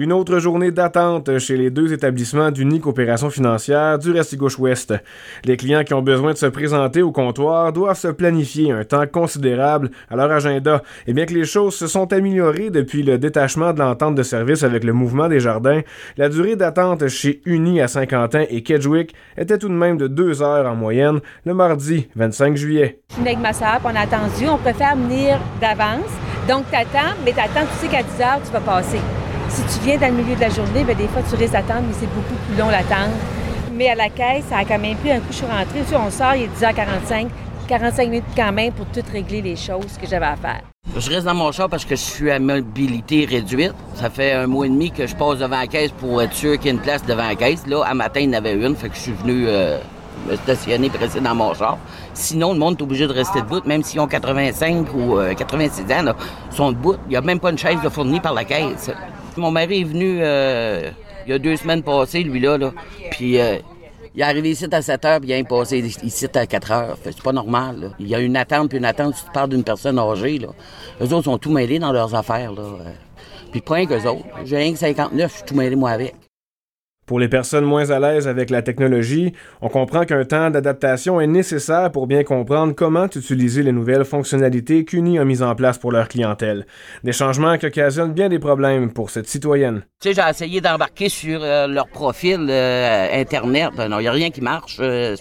Une autre journée d'attente chez les deux établissements d'unique opération financière du Restigouche-Ouest. Les clients qui ont besoin de se présenter au comptoir doivent se planifier un temps considérable à leur agenda. Et bien que les choses se sont améliorées depuis le détachement de l'entente de service avec le mouvement des jardins, la durée d'attente chez Uni à Saint-Quentin et Kedgewick était tout de même de deux heures en moyenne le mardi 25 juillet. Je suis avec ma soeur, on a attendu. On préfère venir d'avance. Donc, t'attends, mais t'attends, tu sais qu'à 10 heures, tu vas passer. Si tu viens dans le milieu de la journée, bien, des fois, tu risques d'attendre, mais c'est beaucoup plus long l'attendre. Mais à la caisse, ça a quand même pris un coup, je suis rentrée. Tu on sort, il est 10h45. 45 minutes quand même pour tout régler les choses que j'avais à faire. Je reste dans mon char parce que je suis à mobilité réduite. Ça fait un mois et demi que je passe devant la caisse pour être sûr qu'il y a une place devant la caisse. Là, à matin, il y en avait une, fait que je suis venu euh, me stationner, rester dans mon char. Sinon, le monde est obligé de rester debout, même s'ils ont 85 ou 86 euh, ans, là, sont debout. Il n'y a même pas une chaise de fournie par la caisse. Mon mari est venu euh, il y a deux semaines passées, lui-là, là, puis euh, il est arrivé ici à 7 heures, puis il est passé ici à 4 heures. C'est pas normal. Il y a une attente, puis une attente, tu parles d'une personne âgée. Là. Eux autres sont tout mêlés dans leurs affaires. Là. Puis point qu'eux autres. J'ai rien que 59, je suis tout mêlé moi avec. Pour les personnes moins à l'aise avec la technologie, on comprend qu'un temps d'adaptation est nécessaire pour bien comprendre comment utiliser les nouvelles fonctionnalités qu'Uni a mises en place pour leur clientèle. Des changements qui occasionnent bien des problèmes pour cette citoyenne. Tu sais, j'ai essayé d'embarquer sur euh, leur profil euh, Internet. Non, il n'y a rien qui marche. Euh,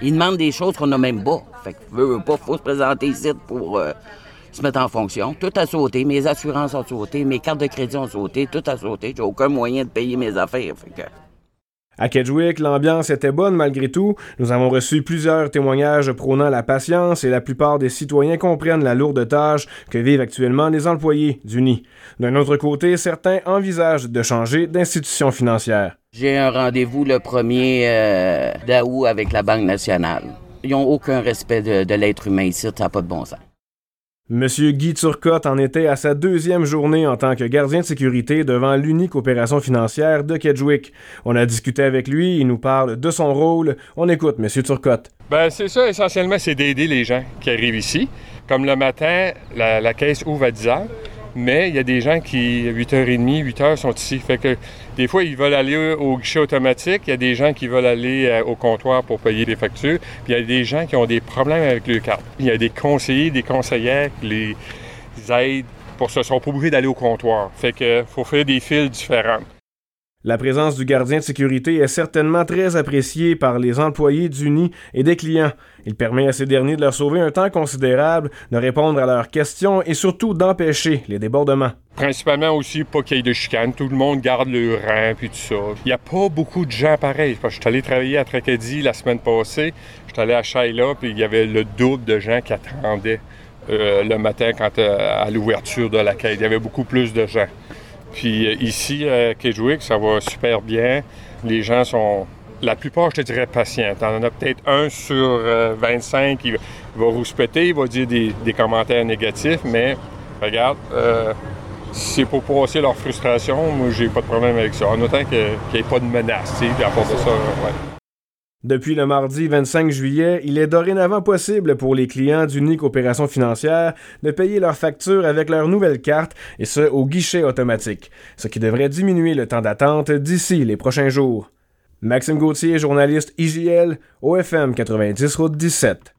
ils demandent des choses qu'on n'a même pas. Fait que, veut, pas, faut se présenter ici pour se mettre en fonction. Tout a sauté, mes assurances ont sauté, mes cartes de crédit ont sauté, tout a sauté. J'ai aucun moyen de payer mes affaires. À Kedgewick, l'ambiance était bonne malgré tout. Nous avons reçu plusieurs témoignages prônant la patience et la plupart des citoyens comprennent la lourde tâche que vivent actuellement les employés du nid. D'un autre côté, certains envisagent de changer d'institution financière. J'ai un rendez-vous le 1er euh, d'août avec la Banque nationale. Ils n'ont aucun respect de, de l'être humain ici, ça n'a pas de bon sens. Monsieur Guy Turcotte en était à sa deuxième journée en tant que gardien de sécurité devant l'unique opération financière de Kedgewick. On a discuté avec lui, il nous parle de son rôle. On écoute Monsieur Turcotte. Ben c'est ça, essentiellement, c'est d'aider les gens qui arrivent ici. Comme le matin, la, la caisse ouvre à 10 heures mais il y a des gens qui, à 8h30, 8h, sont ici. Fait que des fois, ils veulent aller au guichet automatique. Il y a des gens qui veulent aller euh, au comptoir pour payer les factures. Puis il y a des gens qui ont des problèmes avec leur carte. Il y a des conseillers, des conseillères qui les aident pour se sont pas obligés d'aller au comptoir. Fait que faut faire des fils différents. La présence du gardien de sécurité est certainement très appréciée par les employés du nid et des clients. Il permet à ces derniers de leur sauver un temps considérable, de répondre à leurs questions et surtout d'empêcher les débordements. Principalement aussi pas qu'il y ait de chicane, tout le monde garde le rang puis tout ça. Il n'y a pas beaucoup de gens pareils. je suis allé travailler à Tracadie la semaine passée, je suis allé à Shaila puis il y avait le double de gens qui attendaient euh, le matin quand, euh, à l'ouverture de la quête. Il y avait beaucoup plus de gens. Puis euh, ici, à Kedgewick, ça va super bien. Les gens sont, la plupart, je te dirais, patients. T'en as peut-être un sur 25 qui va rouspéter, il va dire des, commentaires négatifs, mais regarde, euh, c'est pour passer leur frustration, moi, j'ai pas de problème avec ça. En autant qu'il n'y ait pas de menace, tu sais, à part de ça, ouais. Depuis le mardi 25 juillet, il est dorénavant possible pour les clients d'Unique Opération Financière de payer leurs factures avec leur nouvelle carte et ce au guichet automatique, ce qui devrait diminuer le temps d'attente d'ici les prochains jours. Maxime Gauthier, journaliste IGL, OFM 90 Route 17.